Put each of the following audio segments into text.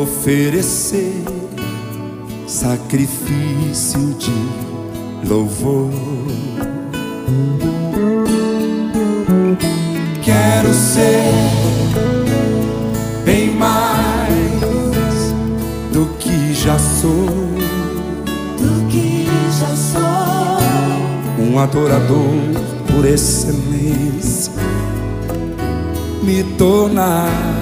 oferecer sacrifício de louvor. Quero ser bem mais do que já sou. do que já sou. um adorador por excelência me tornar.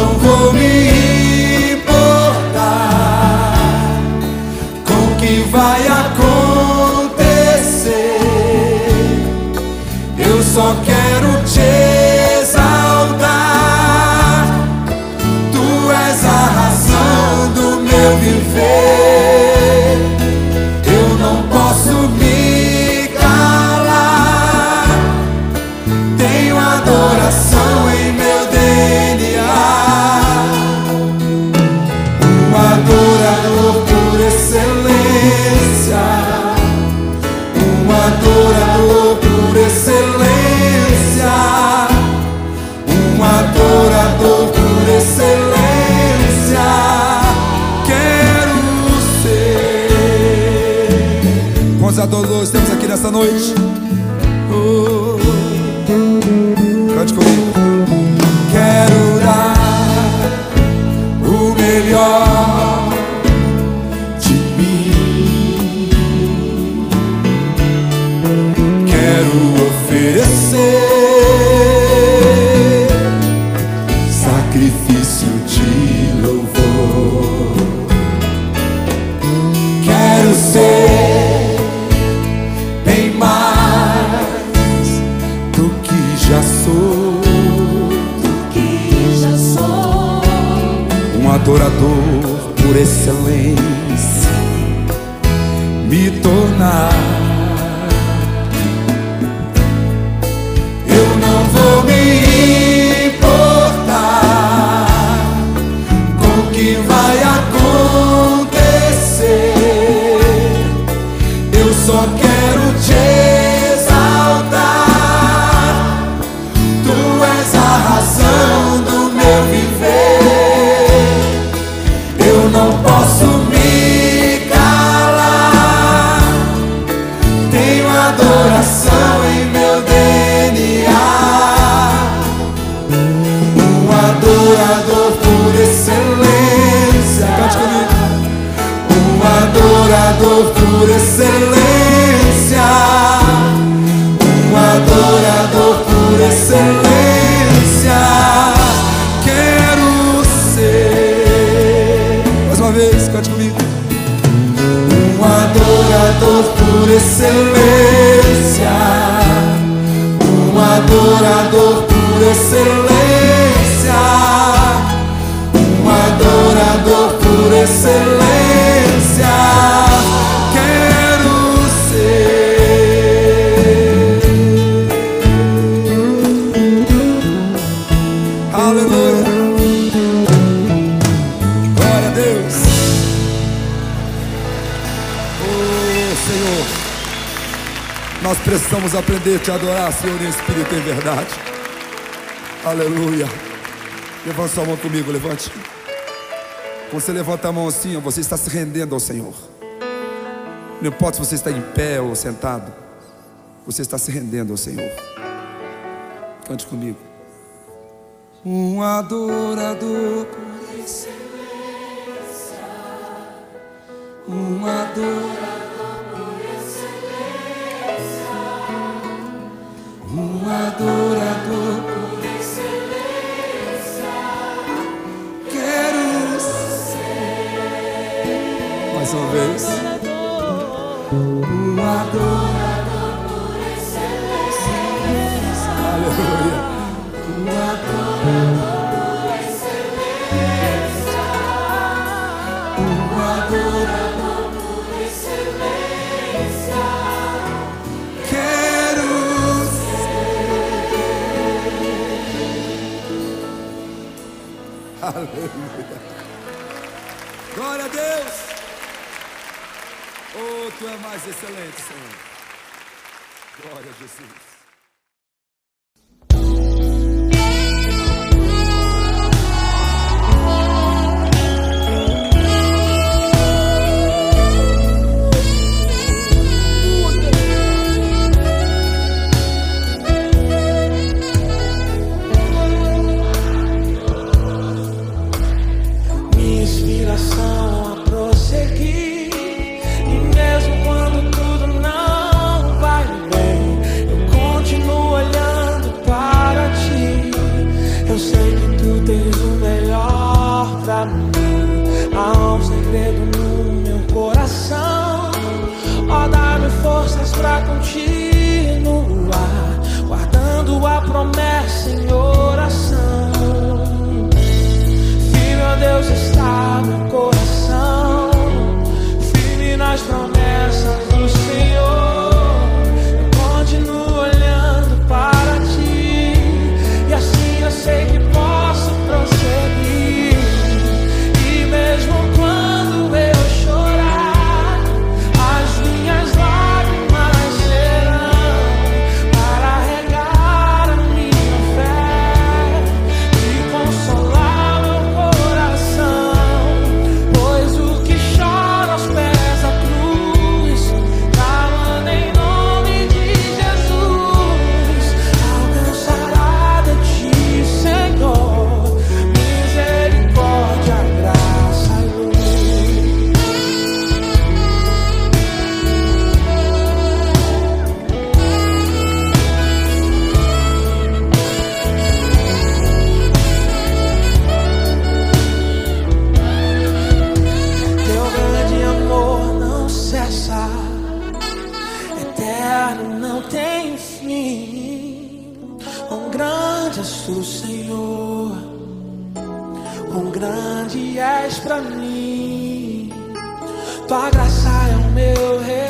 Não vou me importar com o que vai excelência. Um adorador por excelência. Precisamos aprender a te adorar, Senhor, em espírito e em verdade. Aleluia. Levante sua mão comigo, levante. Quando você levanta a mão assim, você está se rendendo ao Senhor. Não importa se você está em pé ou sentado, você está se rendendo ao Senhor. Cante comigo. Um adorador por excelência. Um adorador Adorador por excelência. Quero ser. Mais uma vez. Um adorador Aleluia. Glória a Deus. Oh, tu é mais excelente, Senhor. Glória a Jesus. és tu, Senhor. Quão grande és para mim. Tua graça é o meu rei.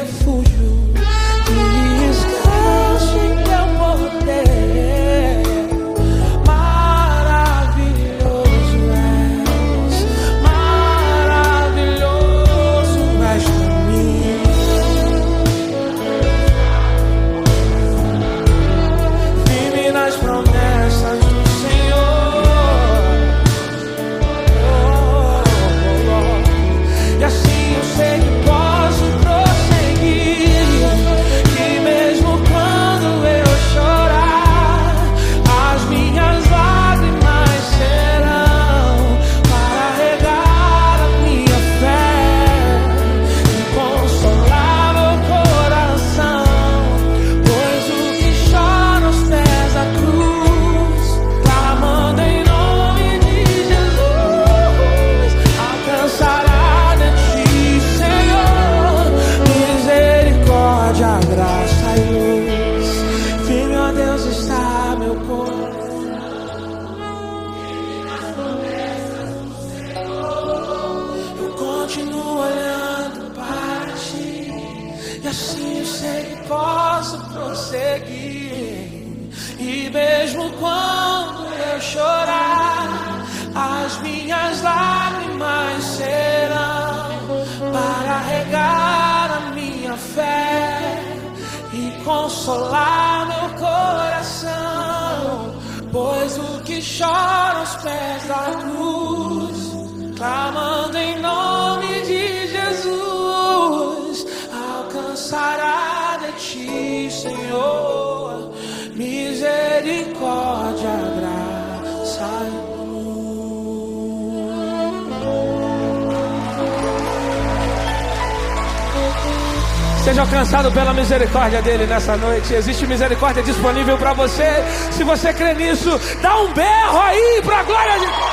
alcançado pela misericórdia dele nessa noite. Existe misericórdia disponível para você. Se você crê nisso, dá um berro aí para a glória de Deus.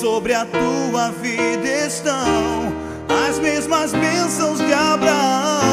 sobre a tua vida estão as mesmas bênçãos de Abraão.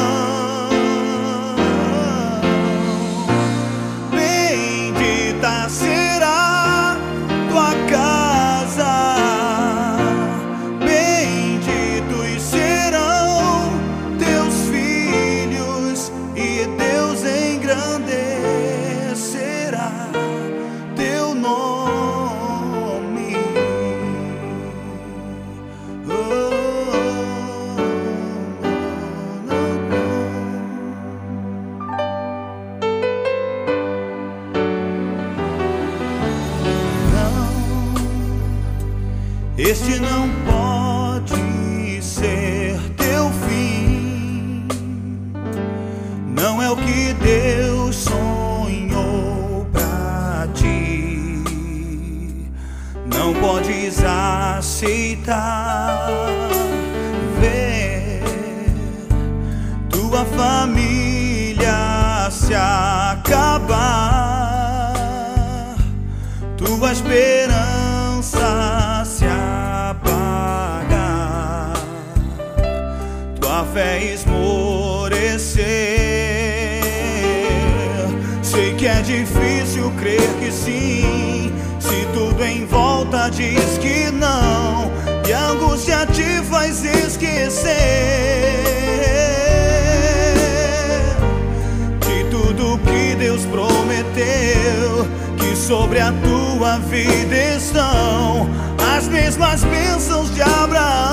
diz que não E a angústia te faz esquecer De tudo que Deus prometeu Que sobre a tua vida estão As mesmas bênçãos de Abraão.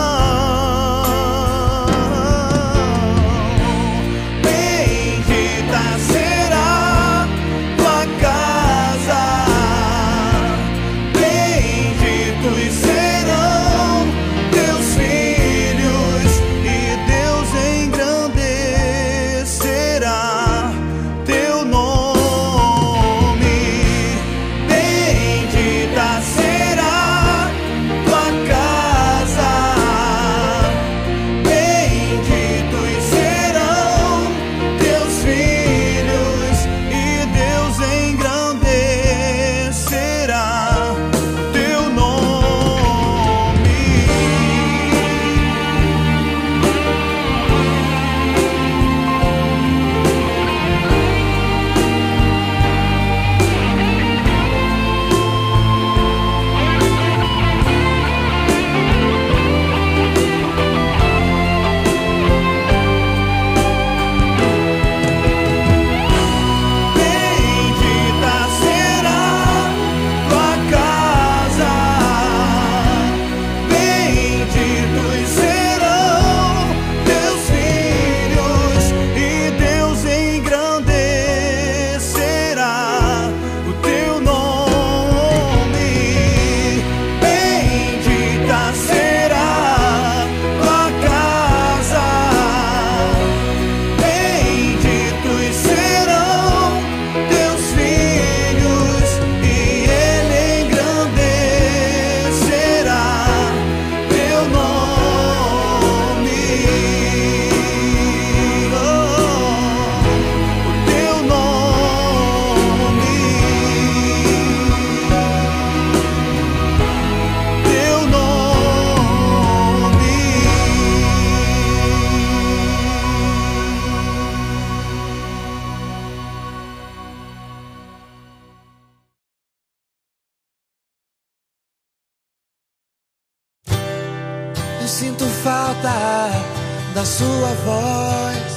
da sua voz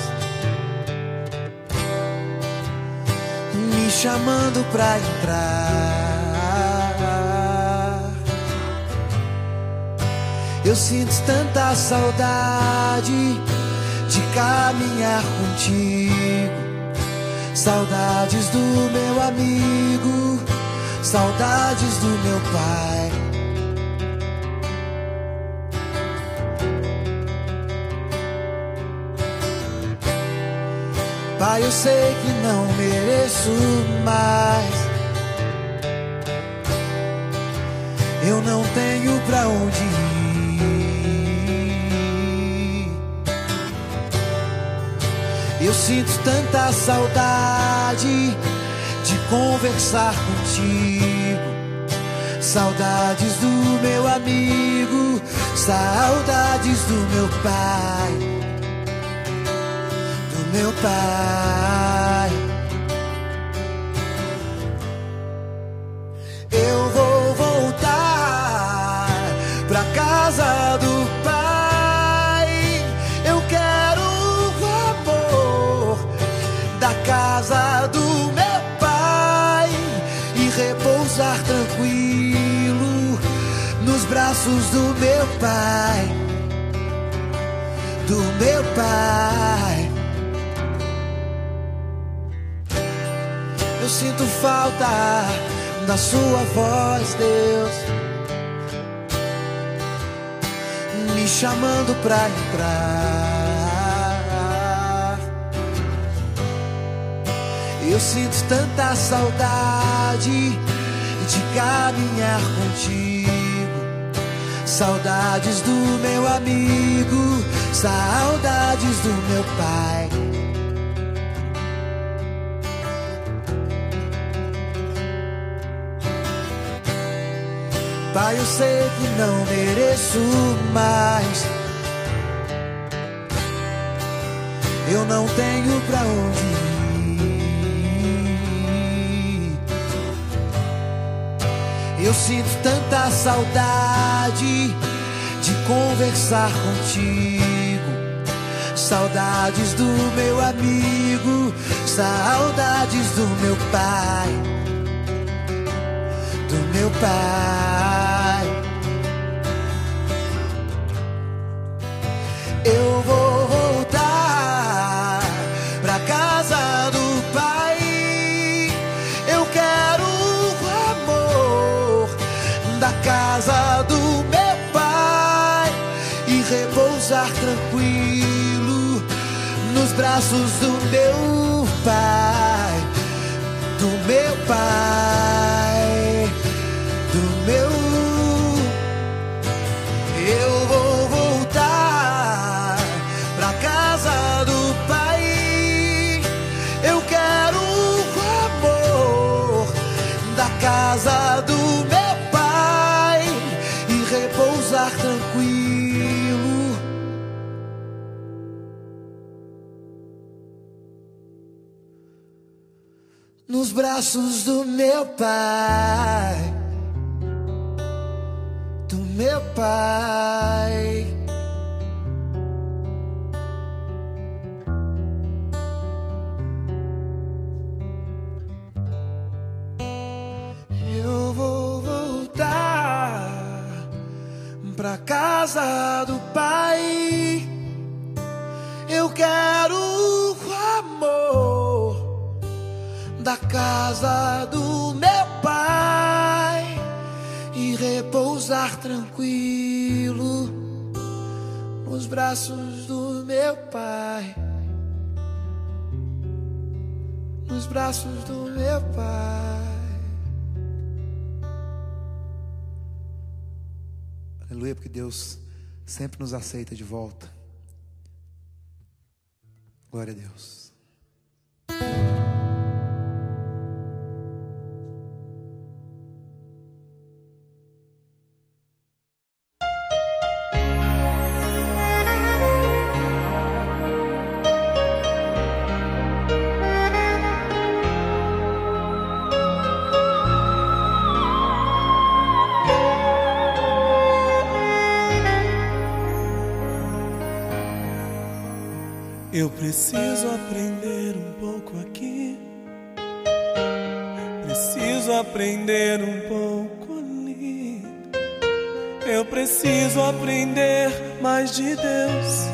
me chamando pra entrar. Eu sinto tanta saudade de caminhar contigo. Saudades do meu amigo, saudades do meu pai Pai, eu sei que não mereço mais. Eu não tenho pra onde ir. Eu sinto tanta saudade de conversar contigo. Saudades do meu amigo, saudades do meu pai meu pai. Eu vou voltar pra casa do pai. Eu quero o amor da casa do meu pai e repousar tranquilo nos braços do meu pai do meu pai. Eu sinto falta da sua voz, Deus, me chamando pra entrar. Eu sinto tanta saudade de caminhar contigo. Saudades do meu amigo, saudades do meu pai. Pai, eu sei que não mereço mais. Eu não tenho pra onde ir. Eu sinto tanta saudade de conversar contigo. Saudades do meu amigo, saudades do meu pai, meu pai. Eu vou voltar pra casa do pai. Eu quero o amor da casa do meu pai e repousar tranquilo nos braços do meu pai, do meu pai, braços do meu pai, do meu pai. Eu vou voltar pra casa do pai. Eu quero o amor da casa do meu pai e repousar tranquilo nos braços do meu pai. Nos braços do meu pai. Aleluia, porque Deus sempre nos aceita de volta. Glória a Deus. Preciso aprender um pouco aqui. Preciso aprender um pouco ali. Eu preciso aprender mais de Deus.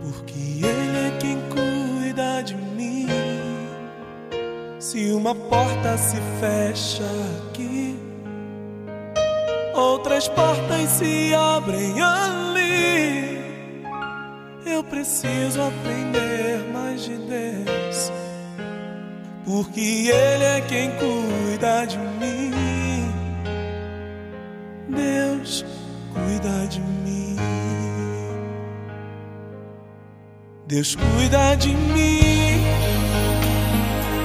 Porque Ele é quem cuida de mim. Se uma porta se fecha aqui, outras portas se abrem ali. Eu preciso aprender mais de Deus, porque Ele é quem cuida de mim. Deus cuida de mim. Deus cuida de mim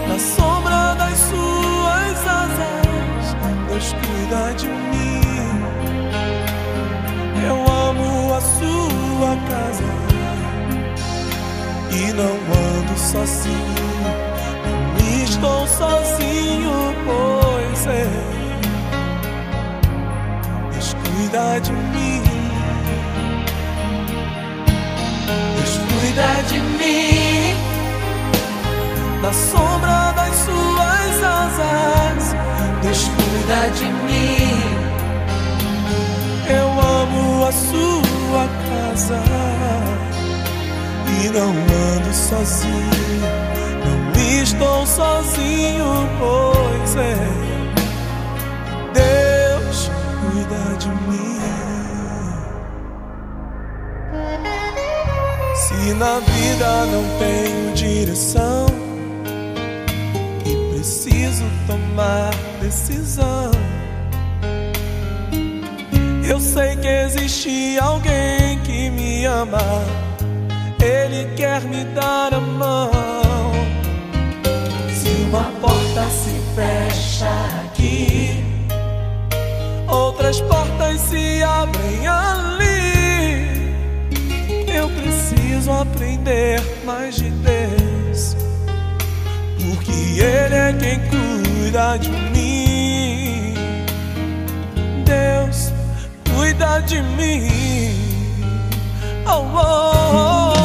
na sombra das suas asas. Deus cuida de mim. Eu amo a sua casa e não ando sozinho. Não estou sozinho, pois é. Deus cuida de mim. Deus cuida de mim na sombra das suas asas. Deus cuida de mim. Eu amo a sua casa e não ando sozinho. Não estou sozinho, pois é. Deus cuida de mim. Se na vida não tenho direção e preciso tomar decisão, eu sei que existe alguém que me ama. Ele quer me dar a mão. Se uma porta se fecha aqui, outras portas se abrem ali. Eu preciso aprender mais de Deus, porque Ele é quem cuida de mim. Deus cuida de mim. Oh, oh, oh,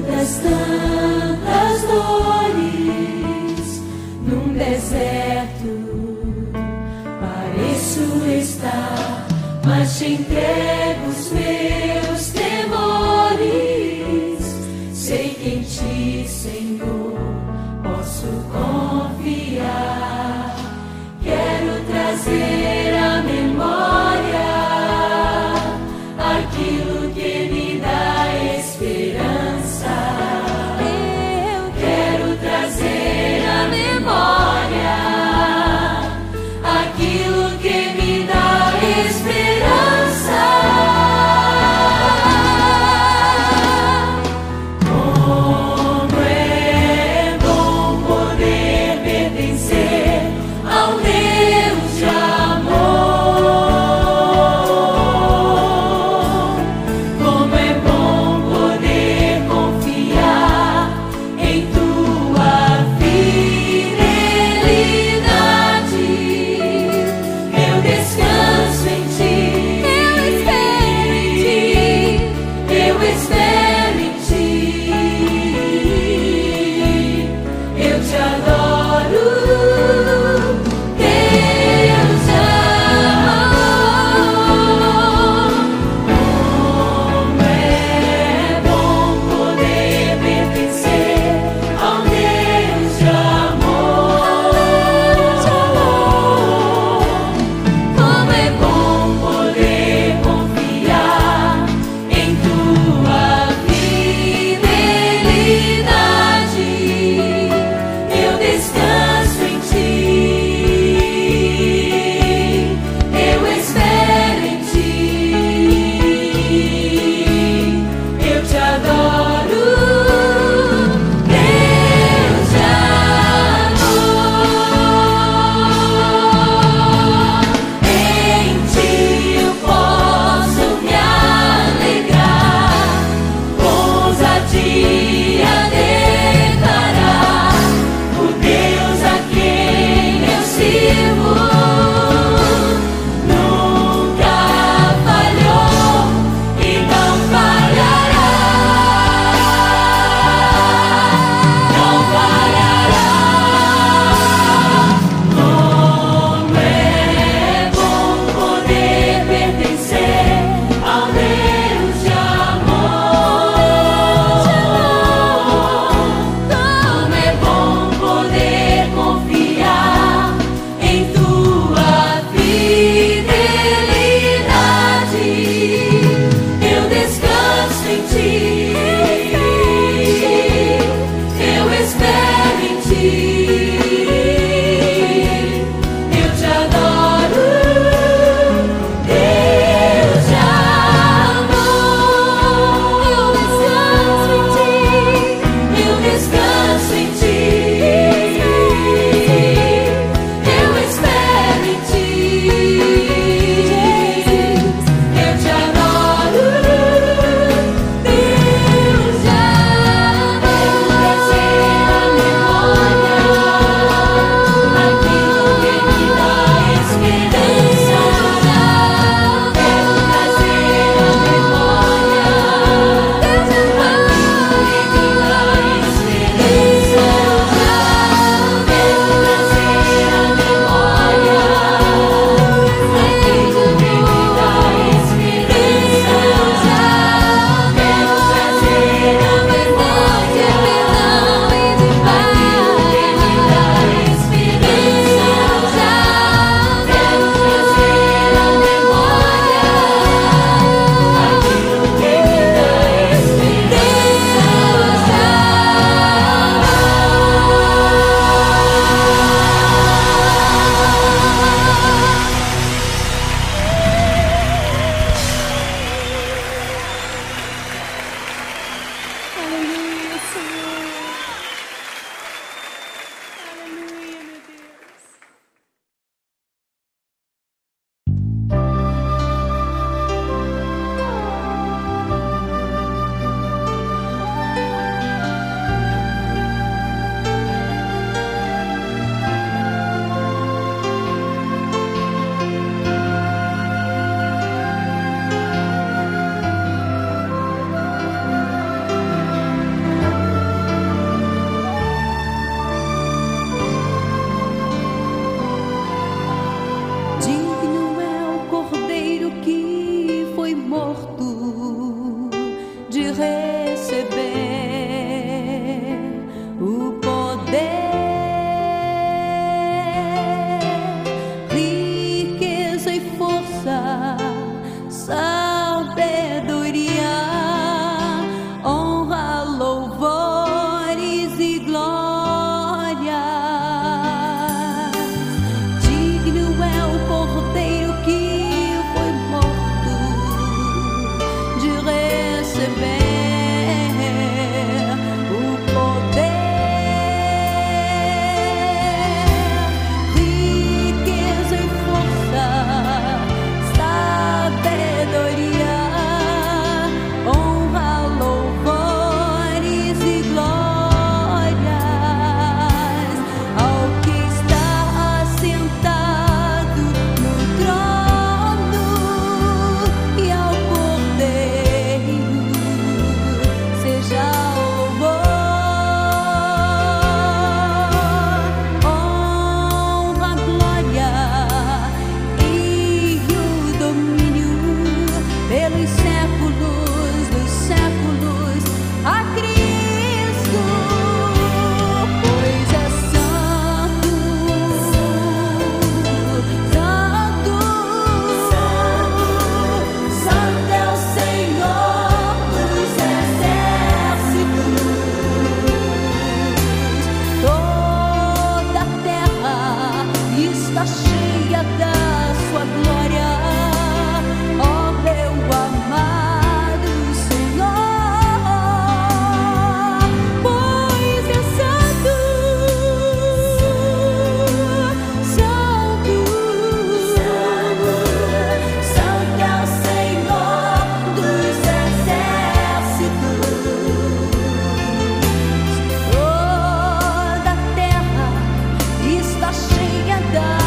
das tantas dores, num deserto pareço estar, mas te entrego. die.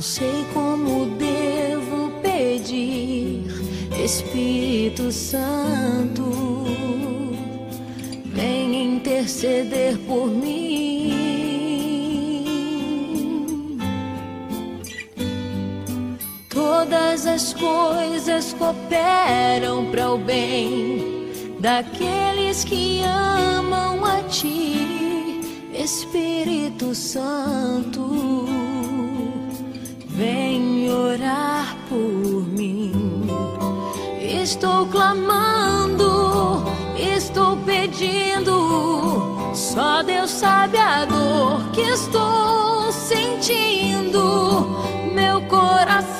Não sei como devo pedir, Espírito Santo, vem interceder por mim. Todas as coisas cooperam para o bem daqueles que amam a Ti, Espírito Santo. Vem orar por mim. Estou clamando, estou pedindo. Só Deus sabe a dor que estou sentindo. Meu coração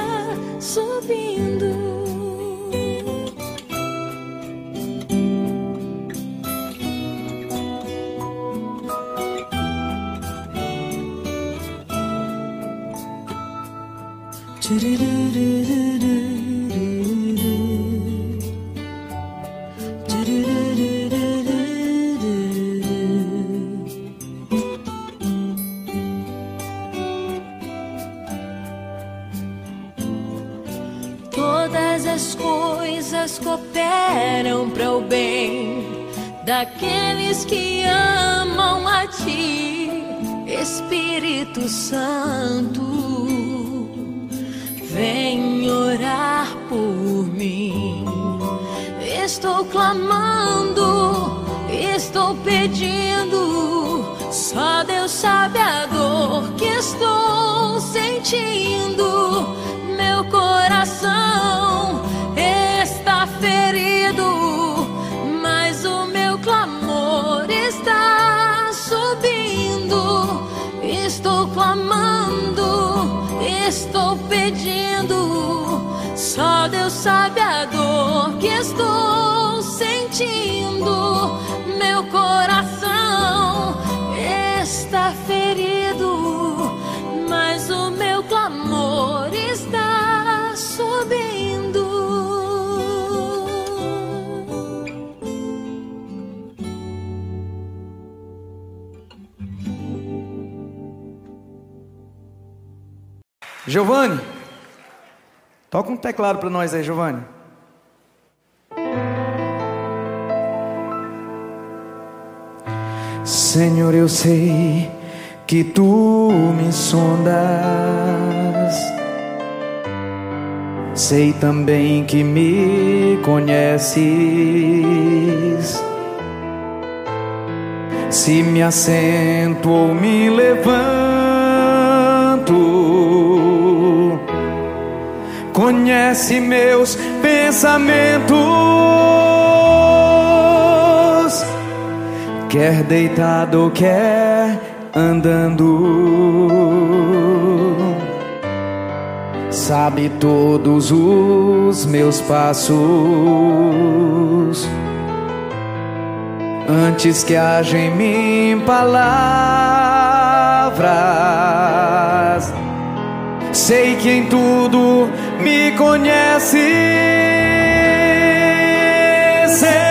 Que estou sentindo. Meu coração está ferido, mas o meu clamor está subindo. Giovanni, toca um teclado para nós aí, Giovanni. Senhor, eu sei que tu me sondas. Sei também que me conheces. Se me assento ou me levanto, conhece meus pensamentos. Quer deitado, quer andando, sabe todos os meus passos. Antes que haja em mim palavras, sei que em tudo me conhece, Senhor.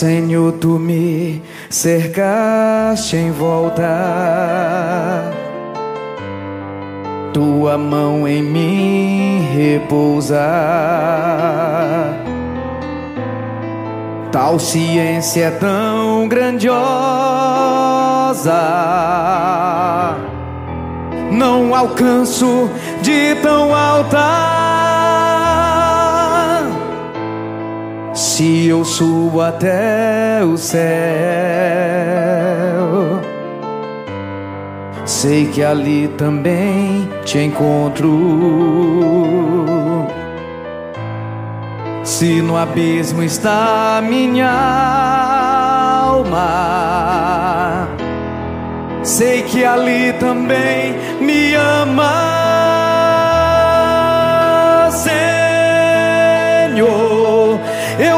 Senhor, tu me cercaste em volta. Tua mão em mim repousa. Tal ciência é tão grandiosa. Não alcanço de tão alta. Se eu subo até o céu, sei que ali também te encontro. Se no abismo está minha alma, sei que ali também me ama,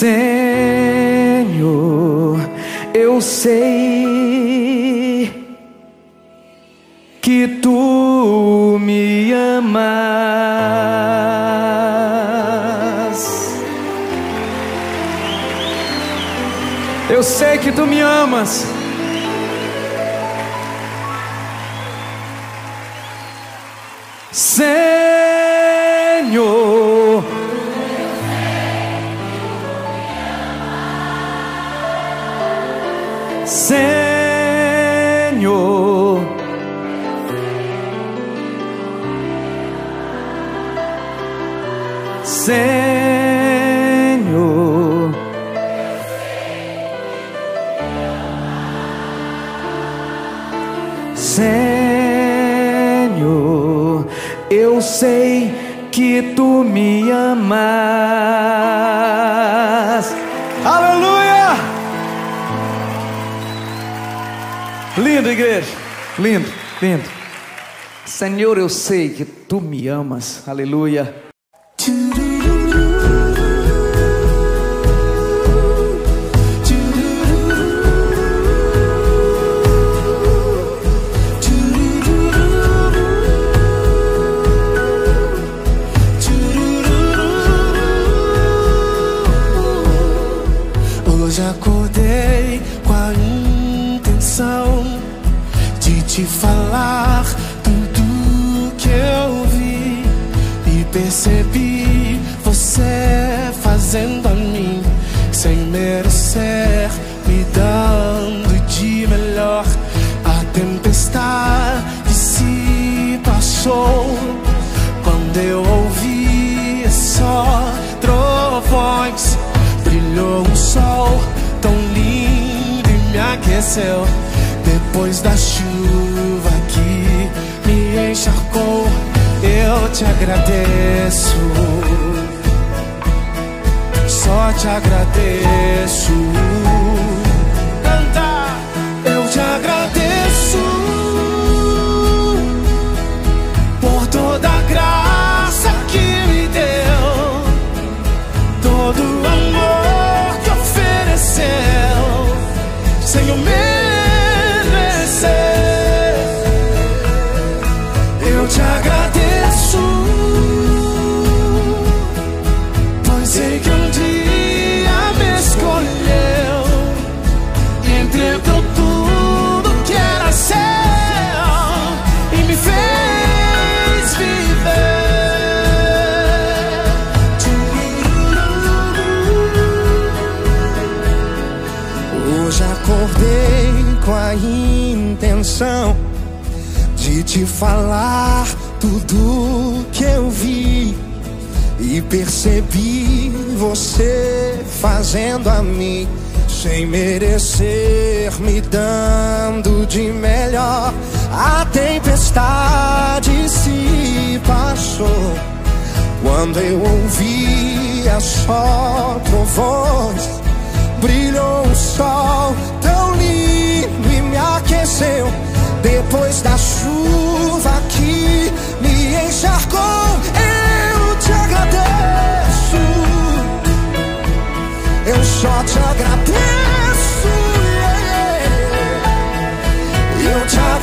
Senhor, eu sei que tu me amas. Eu sei que tu me amas. Senhor, tu me amas. Aleluia! Lindo, igreja. Lindo, lindo. Senhor, eu sei que tu me amas. Aleluia. Quando eu ouvi só trovões. Brilhou um sol tão lindo e me aqueceu. Depois da chuva que me encharcou, eu te agradeço. Só te agradeço. Te falar tudo que eu vi e percebi você fazendo a mim sem merecer, me dando de melhor. A tempestade se passou quando eu ouvia só trovões. Brilhou o sol tão lindo e me aqueceu. Depois da chuva que me encharcou, eu te agradeço. Eu só te agradeço. yeah. Eu te agradeço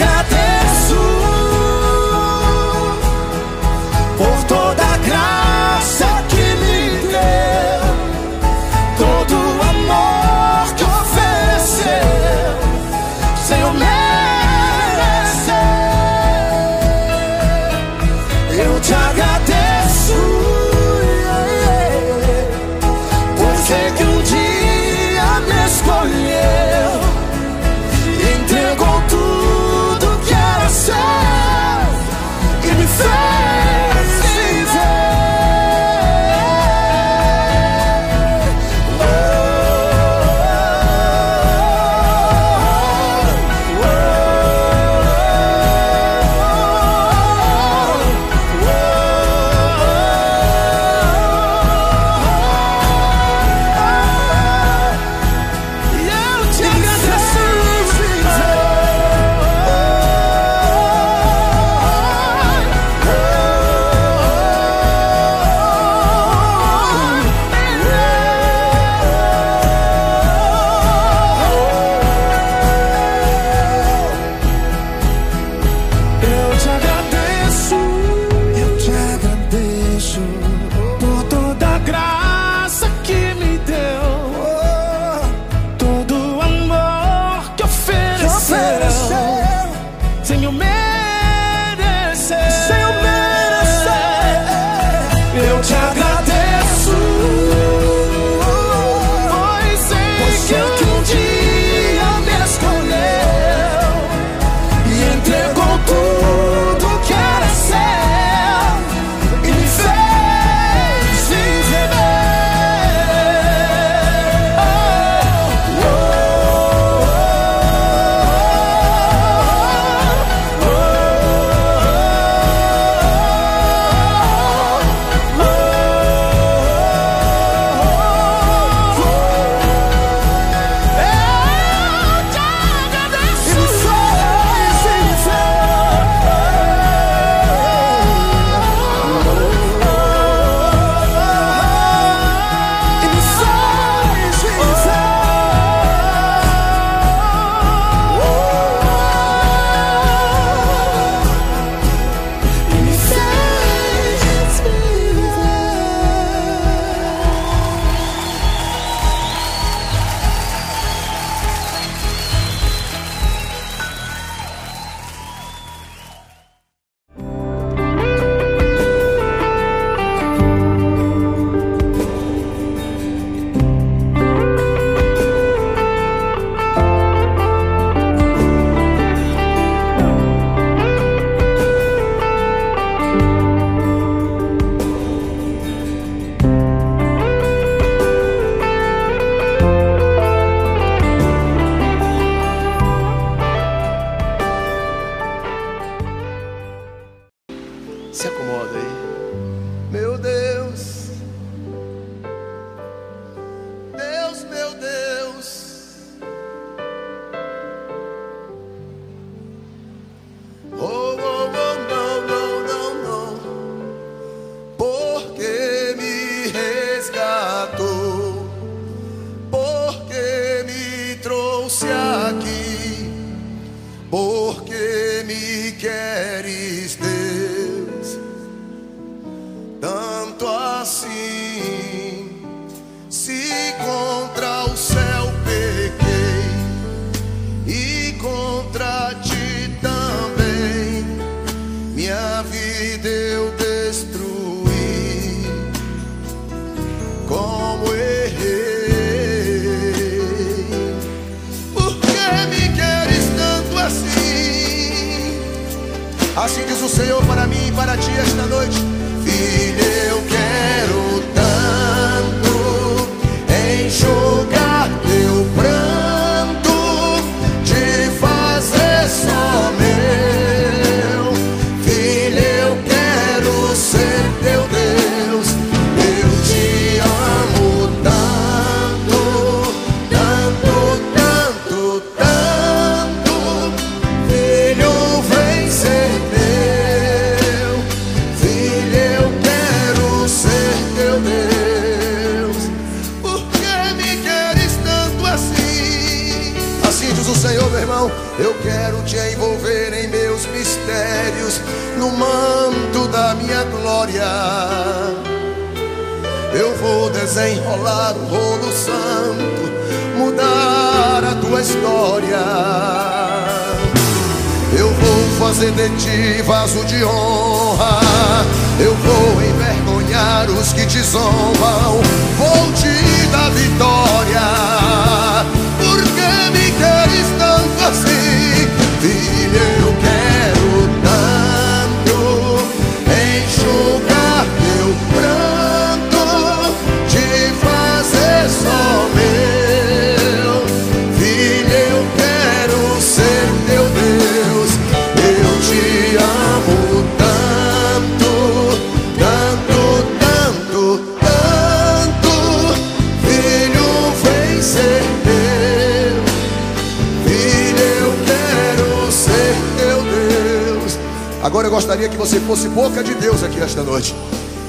você fosse boca de Deus aqui esta noite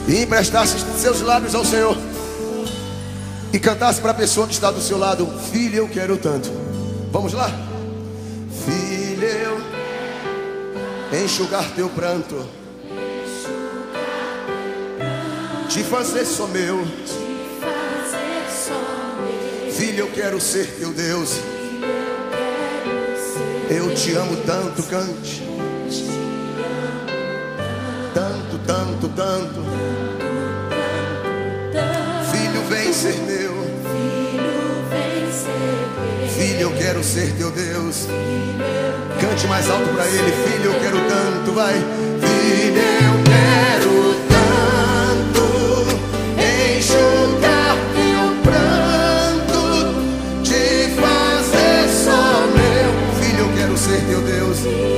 e emprestasse seus lábios ao Senhor e cantasse para a pessoa que está do seu lado: Filho, eu quero tanto. Vamos lá, filho, eu enxugar teu pranto, te fazer só meu. Filho, eu quero ser teu Deus. Eu te amo tanto, cante tanto, tanto, tanto. Filho, vem ser meu. Filho, eu quero ser teu Deus. Cante mais alto para ele. Filho, eu quero tanto. Vai, filho, eu quero tanto. Enxugar teu pranto, te fazer só meu. Filho, eu quero ser teu Deus.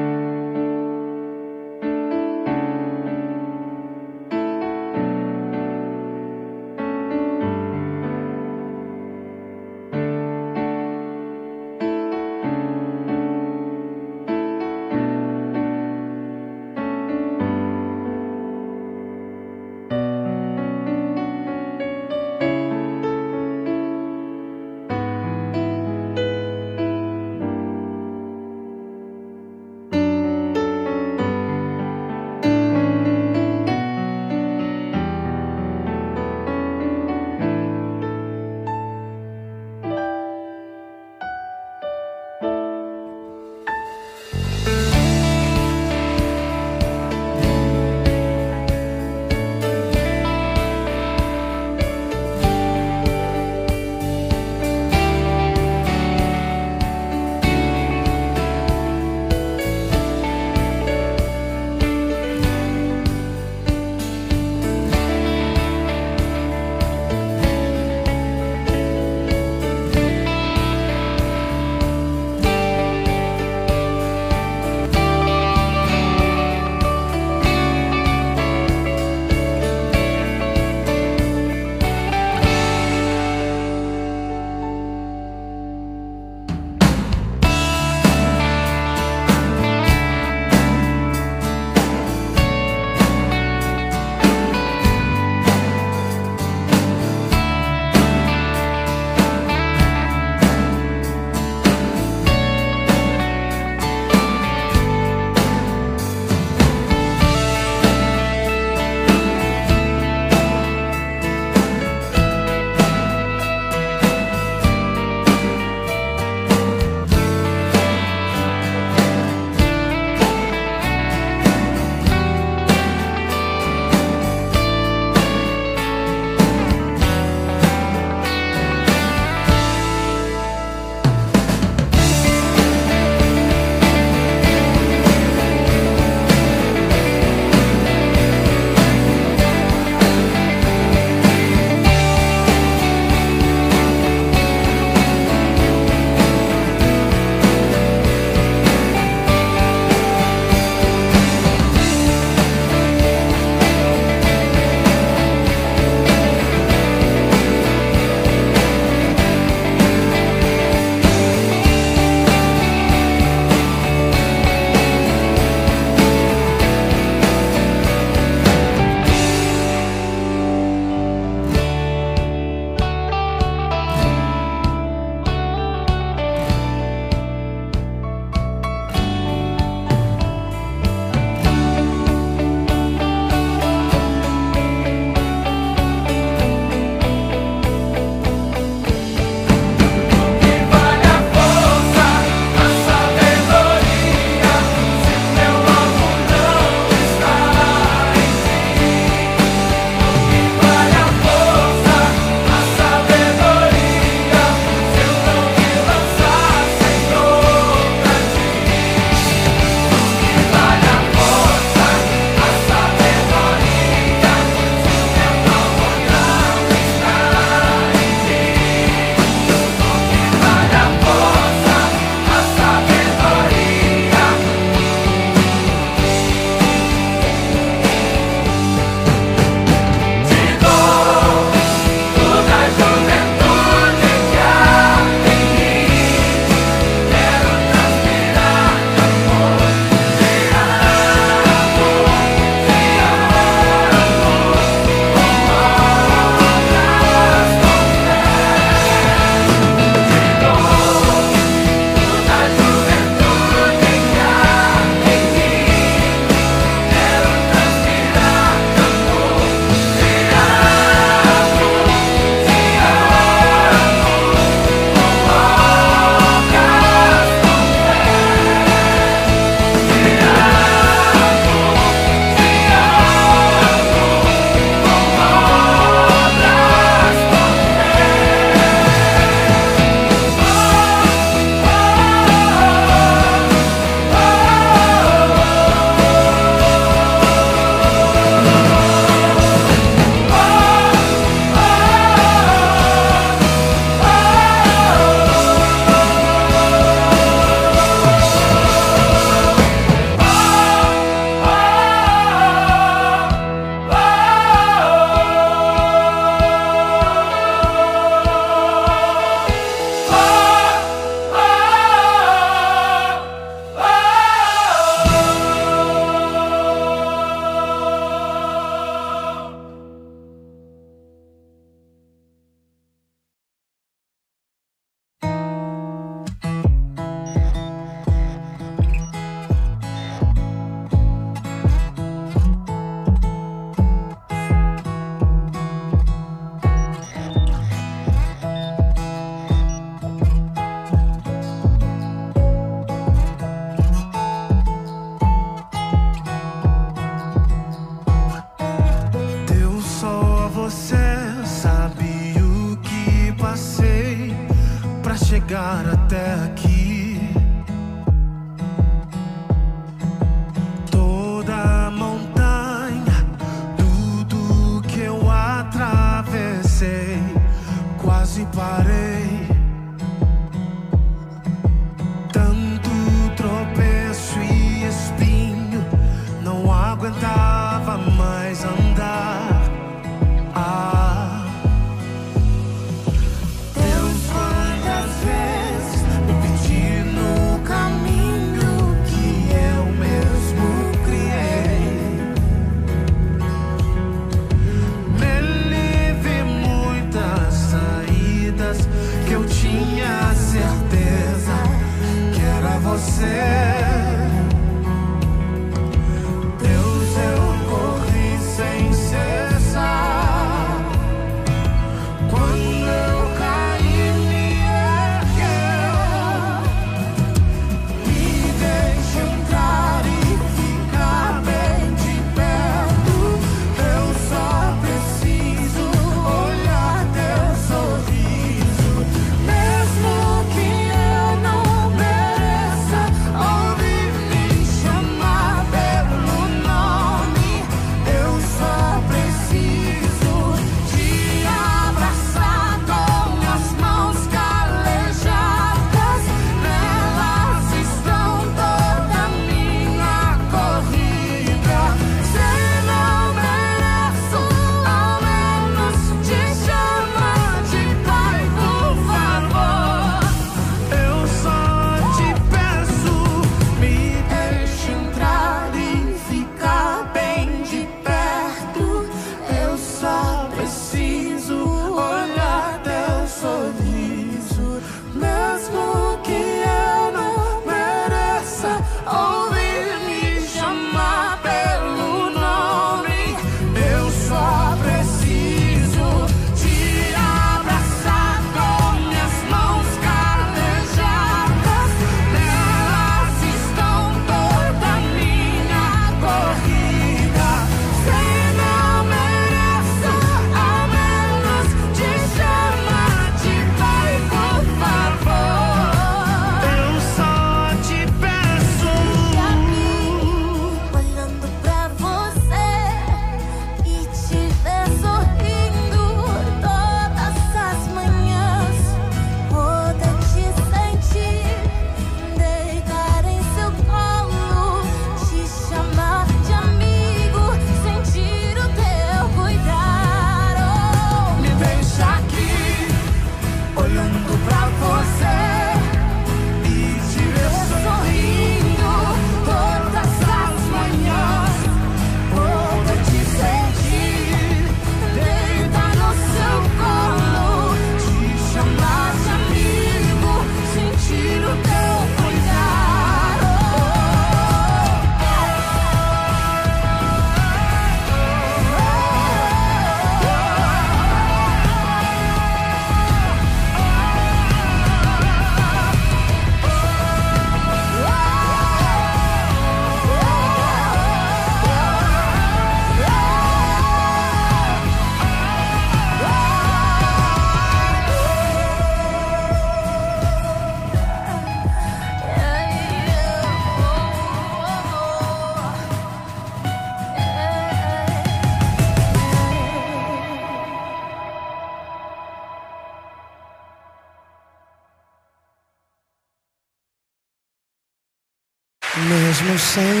Mesmo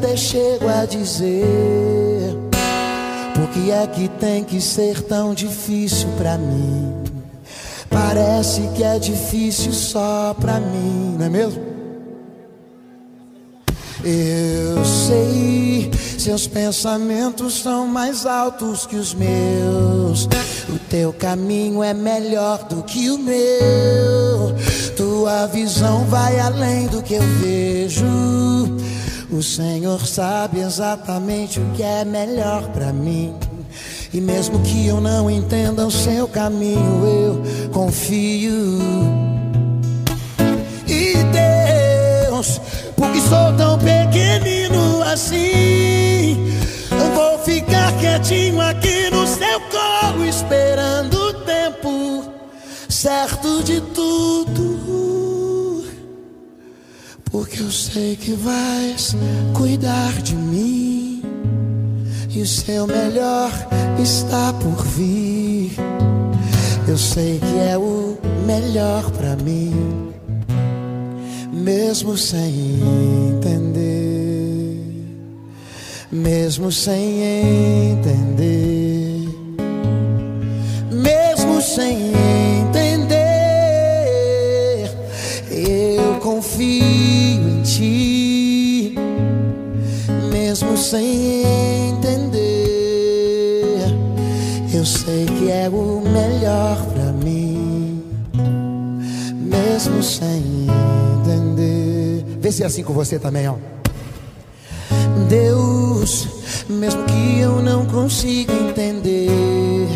até chego a dizer: Por que é que tem que ser tão difícil pra mim? Parece que é difícil só pra mim, não é mesmo? Eu sei, seus pensamentos são mais altos que os meus. O teu caminho é melhor do que o meu. Tua visão vai além do que eu vejo. O Senhor sabe exatamente o que é melhor para mim. E mesmo que eu não entenda o seu caminho, eu confio. E Deus, porque sou tão pequenino assim, eu vou ficar quietinho aqui no seu colo, esperando o tempo certo de tudo. Porque eu sei que vais cuidar de mim e o seu melhor está por vir. Eu sei que é o melhor para mim, mesmo sem entender, mesmo sem entender, mesmo sem entender. Eu confio sem entender. Eu sei que é o melhor pra mim, mesmo sem entender. Vê se é assim com você também, ó. Deus, mesmo que eu não consiga entender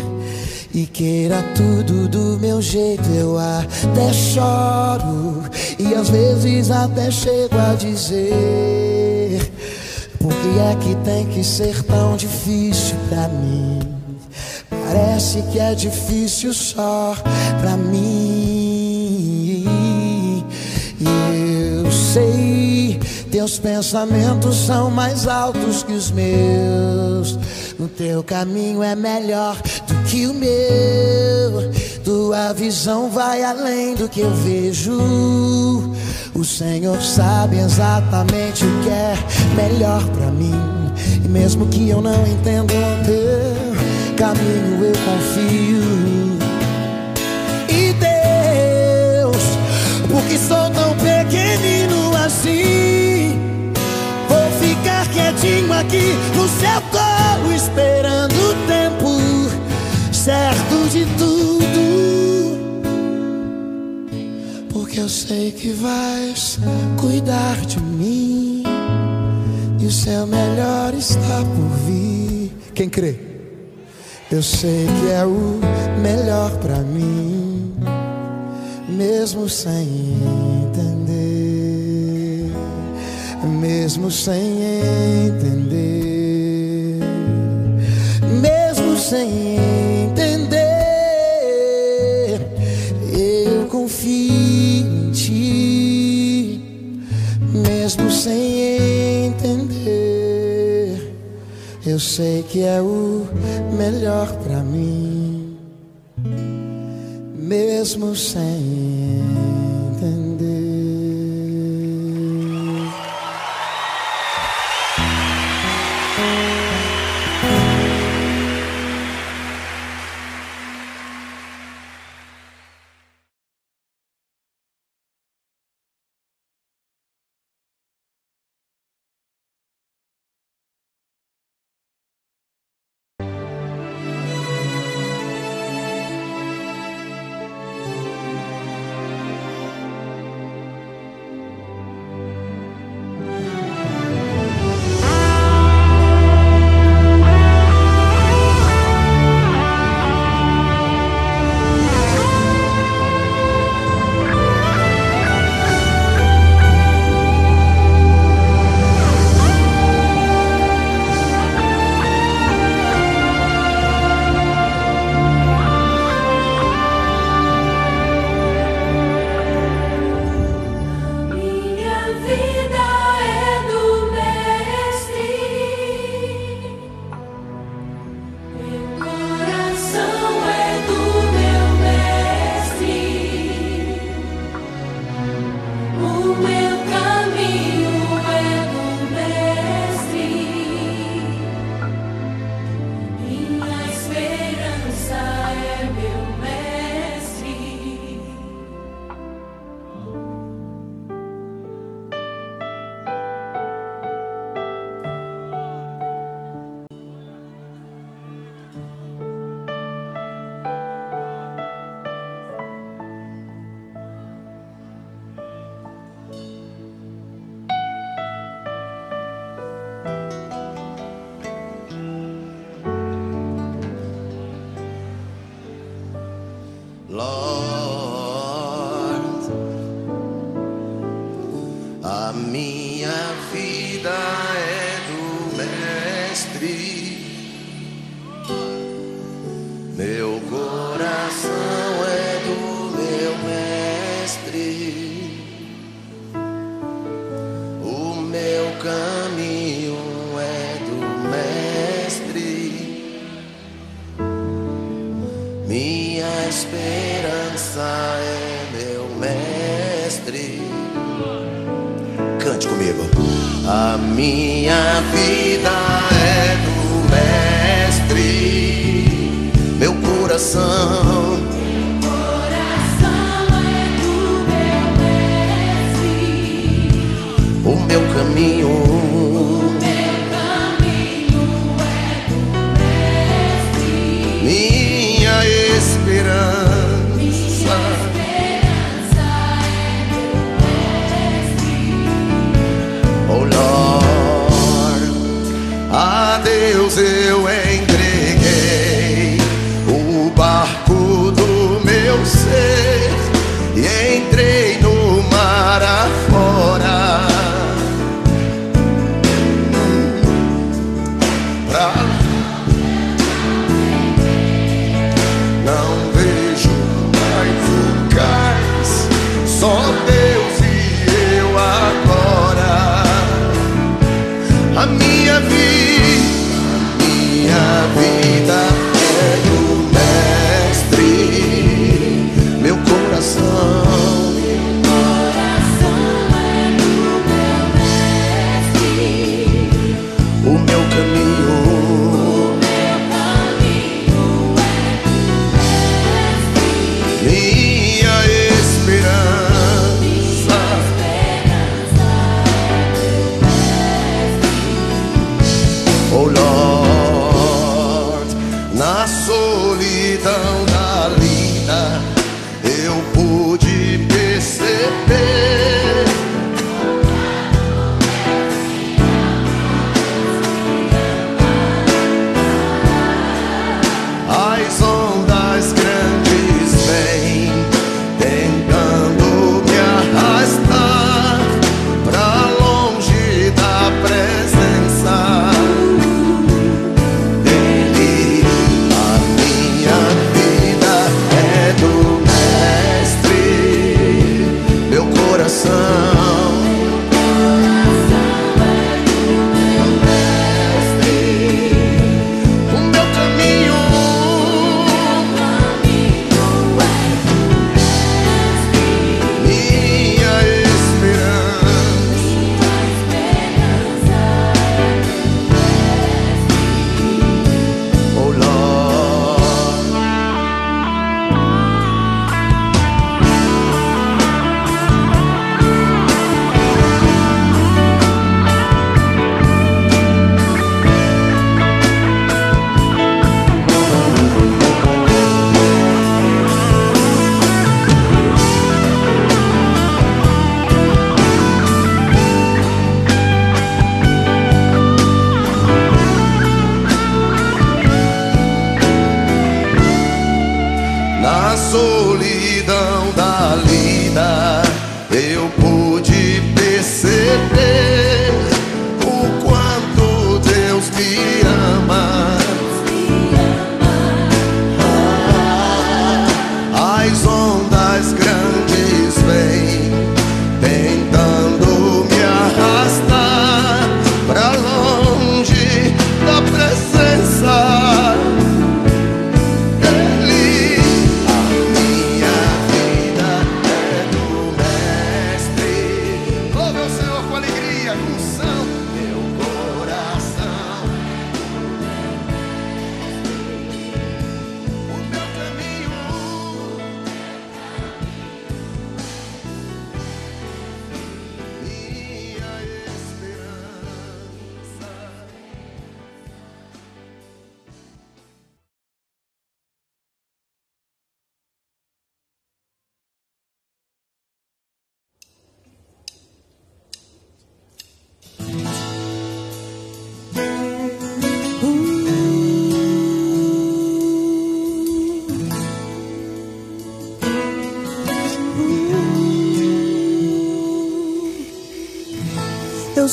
e queira tudo do meu jeito, eu até choro e às vezes até chego a dizer: Por que é que tem que ser tão difícil pra mim? Parece que é difícil só pra mim. E eu sei, teus pensamentos são mais altos que os meus. O teu caminho é melhor do que o meu. Tua visão vai além do que eu vejo. O Senhor sabe exatamente o que é melhor pra mim. E mesmo que eu não entenda o teu caminho, eu confio. E Deus, porque sou tão pequenino assim, vou ficar quietinho aqui no seu colo, esperando o tempo certo de tudo. Porque eu sei que vais cuidar de mim e o seu melhor está por vir. Quem crê? Eu sei que é o melhor pra mim, mesmo sem entender, mesmo sem entender, mesmo sem entender. Sem entender. Eu sei que é o melhor pra mim, mesmo sem entender.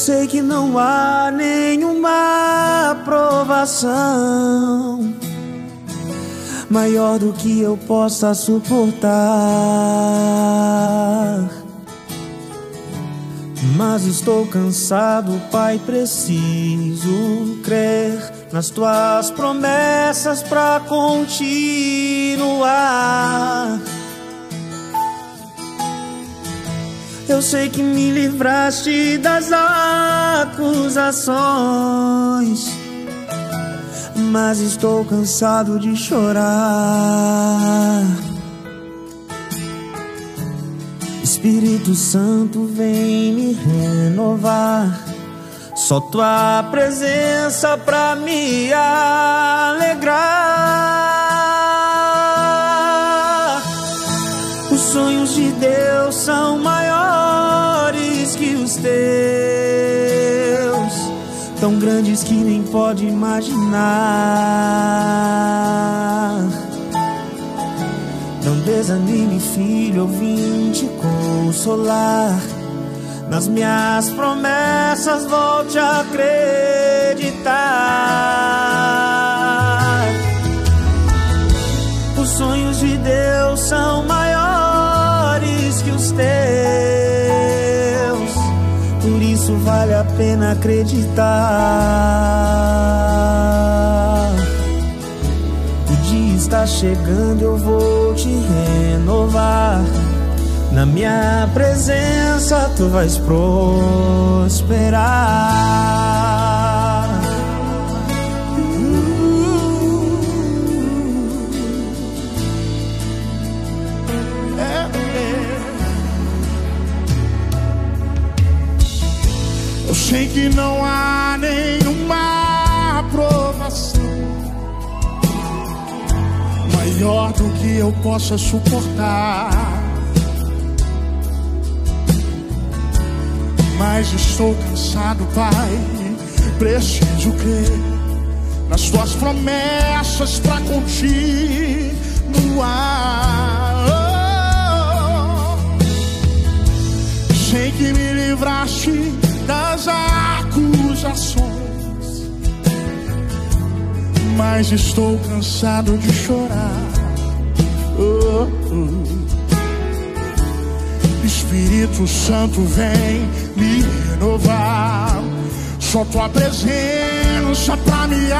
sei que não há nenhuma aprovação maior do que eu possa suportar. Mas estou cansado, Pai, preciso crer nas tuas promessas para continuar. Eu sei que me livraste das acusações, mas estou cansado de chorar. Espírito Santo, vem me renovar. Só tua presença pra me alegrar. Os sonhos de Deus são maiores os teus, tão grandes que nem pode imaginar. Não desanime, filho, eu vim te consolar. Nas minhas promessas, volte a acreditar. Os sonhos de Deus são maiores que os teus, isso vale a pena acreditar. O dia está chegando, eu vou te renovar. Na minha presença tu vais prosperar. Sei que não há nenhuma aprovação maior do que eu possa suportar. Mas estou cansado, Pai. Preciso crer nas tuas promessas para continuar. Sei que me livraste das acusações, mas estou cansado de chorar. Oh, oh. Espírito Santo vem me renovar. Só tua presença pra me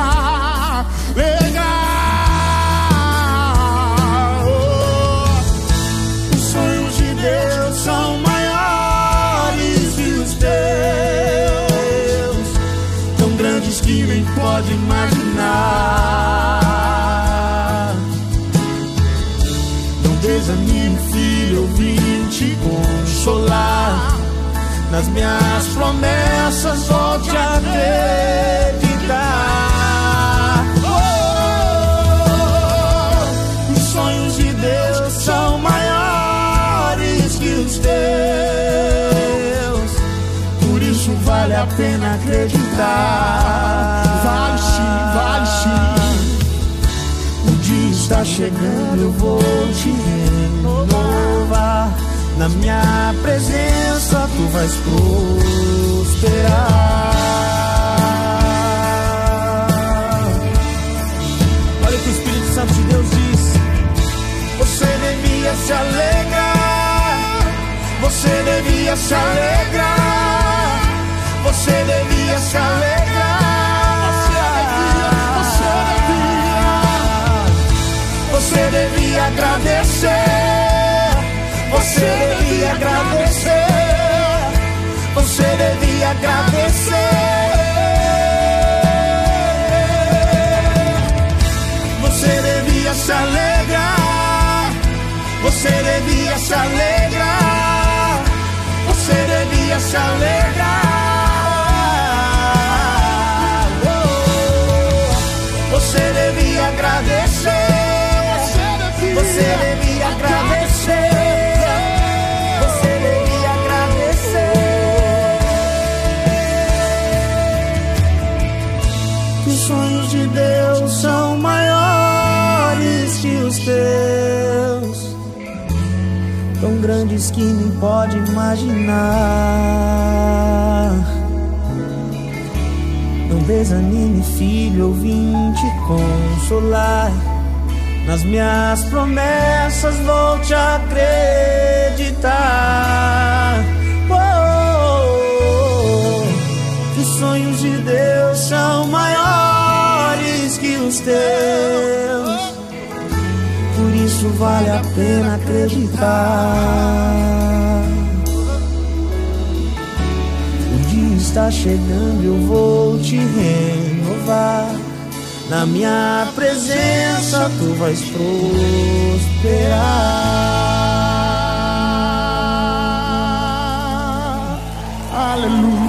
alegrar. Consolar. Nas minhas promessas, volte a acreditar. Oh, os sonhos de Deus são maiores que os teus. Por isso vale a pena acreditar. Vale sim, vale sim. O dia está chegando, eu vou te renovar. Na minha presença tu vais prosperar. Olha o que o Espírito Santo de Deus diz. Você devia se alegrar. Você devia se alegrar. Você devia se alegrar. Agradecer. Você devia se alegrar. Você devia se alegrar. Você devia se alegrar. Pode imaginar. Não desanime, filho, eu vim te consolar. Nas minhas promessas volte a acreditar. Oh, sonhos de Deus são maiores que os teus. Isso vale a pena acreditar. O dia está chegando, eu vou te renovar. Na minha presença tu vais prosperar. Aleluia.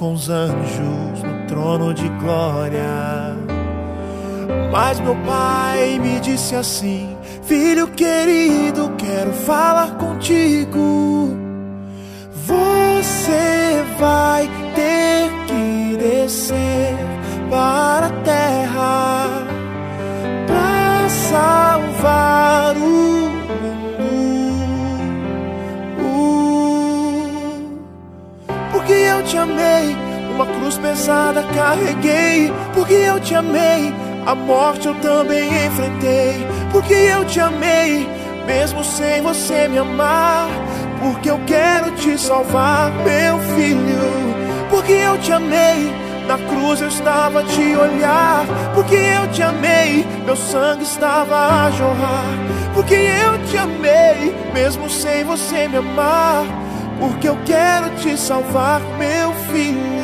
Com os anjos, no trono de glória. Mas meu pai me disse assim: Filho querido, quero falar contigo. Você vai ter que descer para te amei, uma cruz pesada carreguei. Porque eu te amei, a morte eu também enfrentei. Porque eu te amei, mesmo sem você me amar. Porque eu quero te salvar, meu filho. Porque eu te amei, na cruz eu estava a te olhar. Porque eu te amei, meu sangue estava a jorrar. Porque eu te amei, mesmo sem você me amar. Porque eu quero te salvar, meu filho.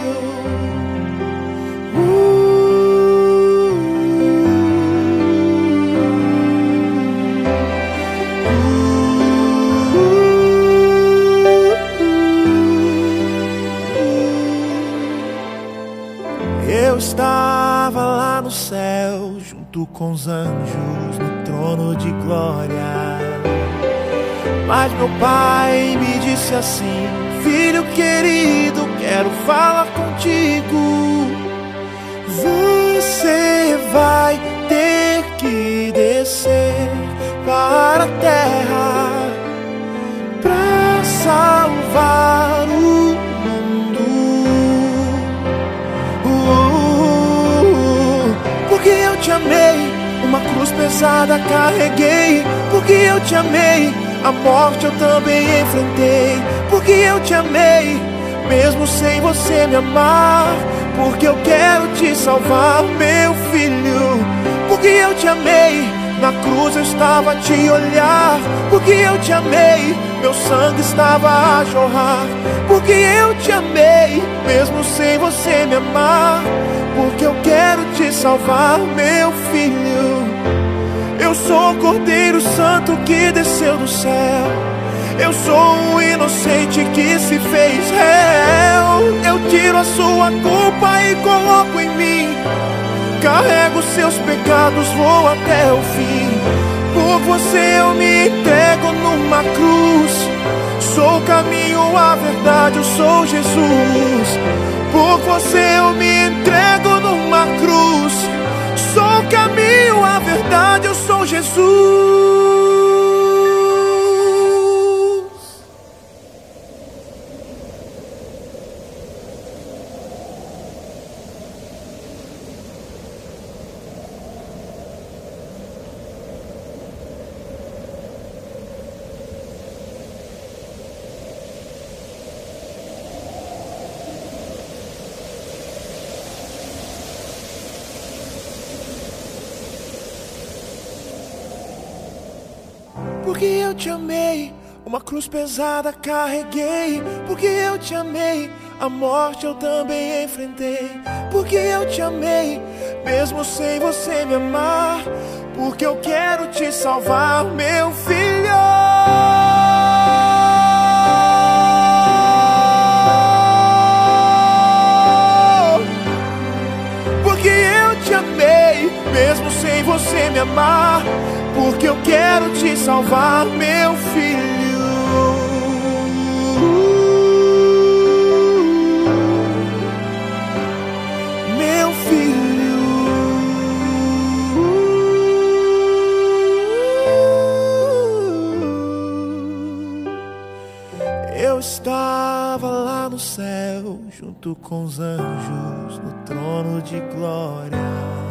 Eu estava lá no céu, junto com os anjos, no trono de glória. Mas meu pai me disse assim: Filho querido, quero falar contigo. Você vai ter que descer para a terra para salvar o mundo. Uh, porque eu te amei, uma cruz pesada carreguei. Porque eu te amei, a morte eu também enfrentei. Porque eu te amei, mesmo sem você me amar. Porque eu quero te salvar, meu filho. Porque eu te amei, na cruz eu estava a te olhar. Porque eu te amei, meu sangue estava a jorrar. Porque eu te amei, mesmo sem você me amar. Porque eu quero te salvar, meu filho. Eu sou o Cordeiro Santo que desceu do céu. Eu sou um inocente que se fez réu. Eu tiro a sua culpa e coloco em mim. Carrego seus pecados, vou até o fim. Por você eu me entrego numa cruz. Sou o caminho, a verdade, eu sou Jesus. Por você eu me entrego numa cruz. Sou o caminho, a verdade, eu sou Jesus. Uma cruz pesada carreguei, porque eu te amei. A morte eu também enfrentei, porque eu te amei, mesmo sem você me amar. Porque eu quero te salvar, meu filho. Porque eu te amei mesmo sem você me amar, porque eu quero te salvar, meu filho. céu junto com os anjos no trono de glória.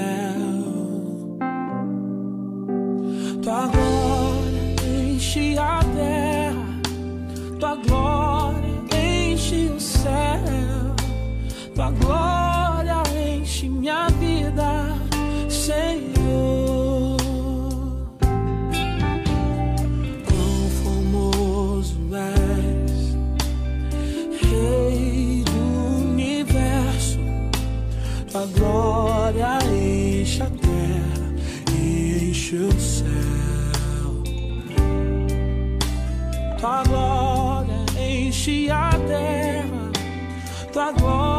myself agora.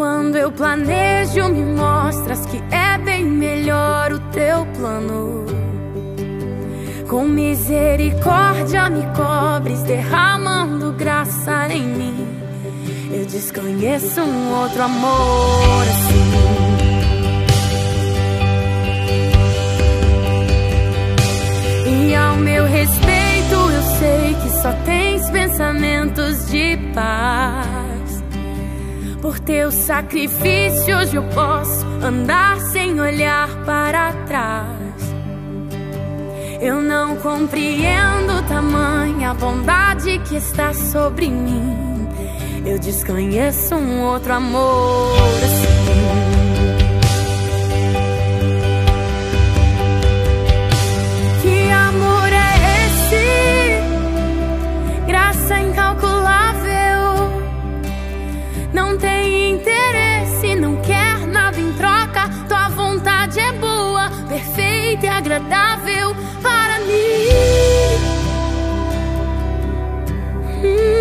Quando eu planejo, me mostras que é bem melhor o teu plano. Com misericórdia me cobres, derramando graça em mim. Eu desconheço um outro amor assim. E ao meu respeito eu sei que só tens pensamentos de paz. Por teus sacrifícios eu posso andar sem olhar para trás. Eu não compreendo tamanha bondade que está sobre mim. Eu desconheço um outro amor assim. Que amor é esse? Graça incalculável. Não tem interesse, não quer nada em troca. Tua vontade é boa, perfeita e agradável para mim. Hum,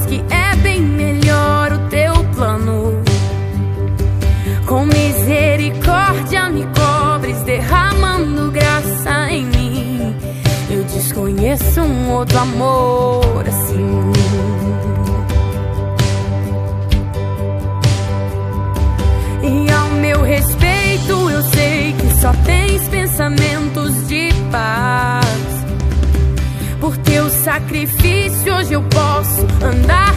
que é bem melhor o teu plano. Com misericórdia me cobres, derramando graça em mim. Eu desconheço um outro amor assim. E ao meu respeito, eu sei que só tens pensamentos de paz. Sacrifício, hoje eu posso andar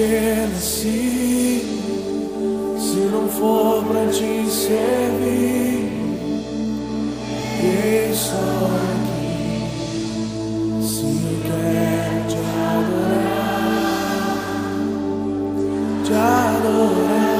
pertenci. Se não for pra te servir, quem só aqui. Se eu quero te adorar, te adorar.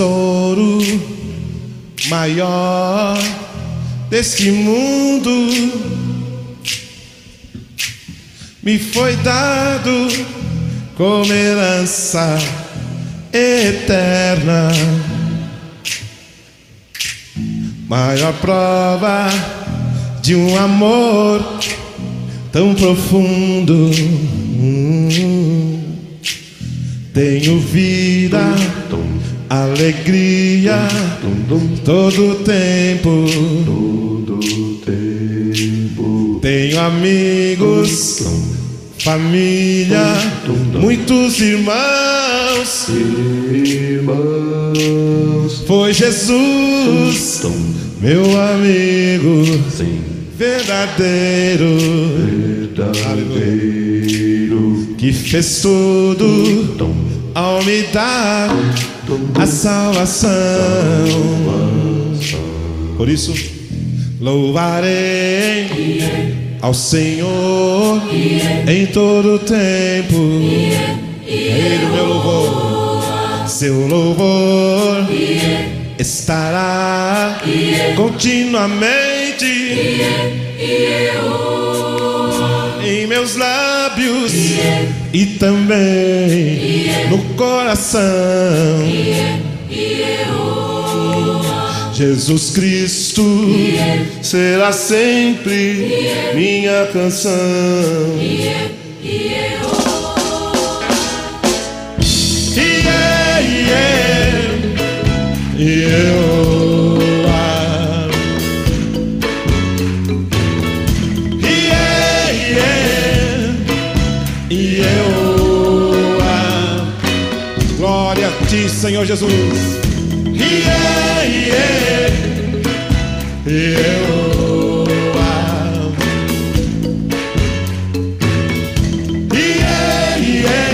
tesouro maior deste mundo me foi dado como herança eterna. Maior prova de um amor tão profundo. Hum. Tenho vida alegria, todo tempo. Tenho amigos, família, muitos irmãos. Foi Jesus, meu amigo, verdadeiro, que fez tudo ao me dar a salvação. Por isso, louvarei ao Senhor em todo tempo. Ele, meu louvor, seu louvor estará continuamente em meus lábios e também no coração. Jesus Cristo será sempre minha canção. Yeah, yeah, yeah. Glória a ti, Senhor Jesus. Yeah, yeah, yeah. Yeah, yeah,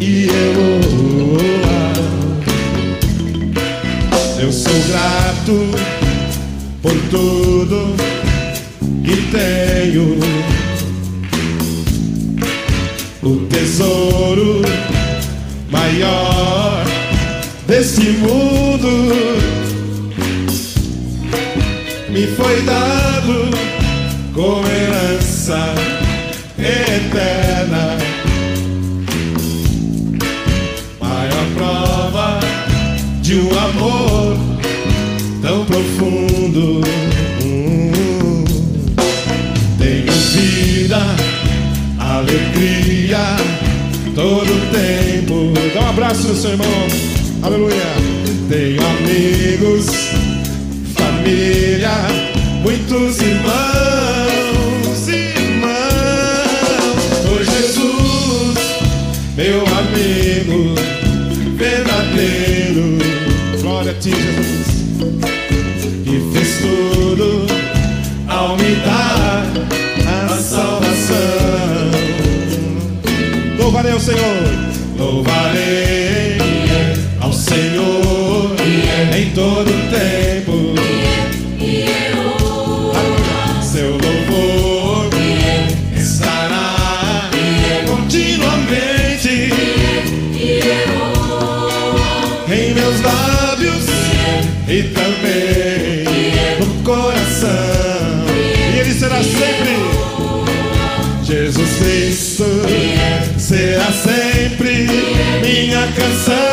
yeah. Eu sou grato por tudo que tenho. O tesouro maior desse mundo me foi dado como herança eterna. Maior prova de um amor tão profundo. Tenho vida, alegria, todo tempo. Dá um abraço no seu irmão. Aleluia. Tenho amigos, família, muitos irmãos, Senhor, minha canção.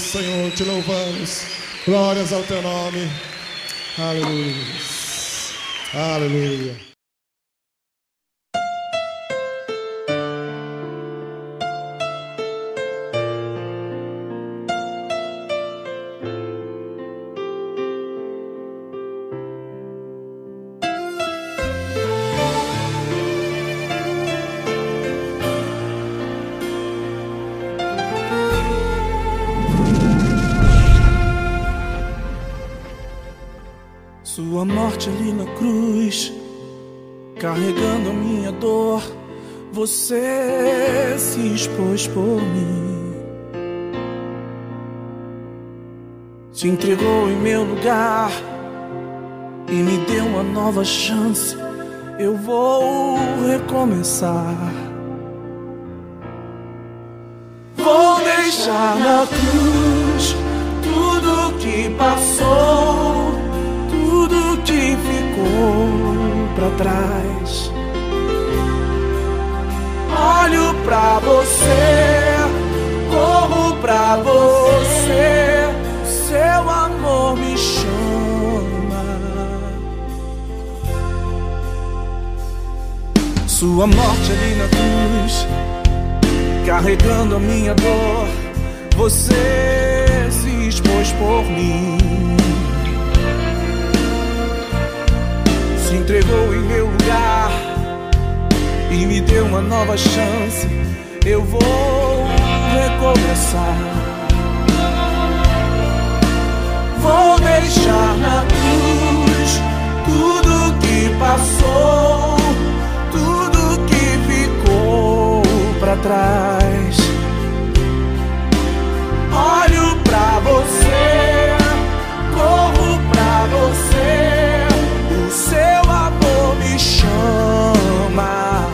Senhor, te louvamos. Glórias ao teu nome. Aleluia. Aleluia. Você se expôs por mim. Se entregou em meu lugar e me deu uma nova chance. Eu vou recomeçar. Vou deixar na cruz tudo que passou, tudo que ficou pra trás. Olho pra você, corro pra você, seu amor me chama. Sua morte ali na cruz carregando a minha dor, você se expôs por mim. Se entregou em meu lugar e me deu uma nova chance. Eu vou recomeçar. Vou deixar na cruz tudo que passou, tudo que ficou pra trás. Olho pra você, corro pra você, o seu amor me chama.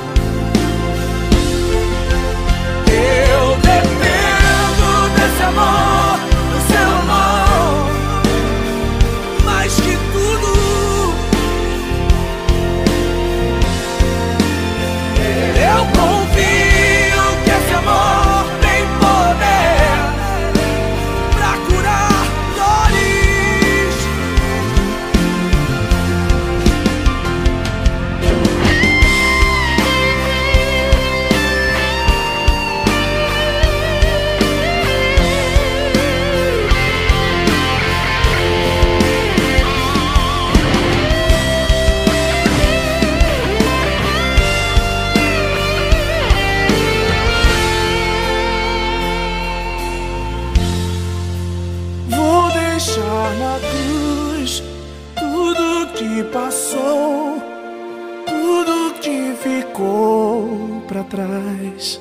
Trás.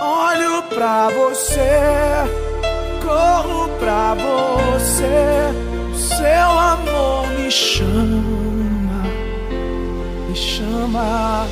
Olho pra você, corro pra você, seu amor me chama, me chama.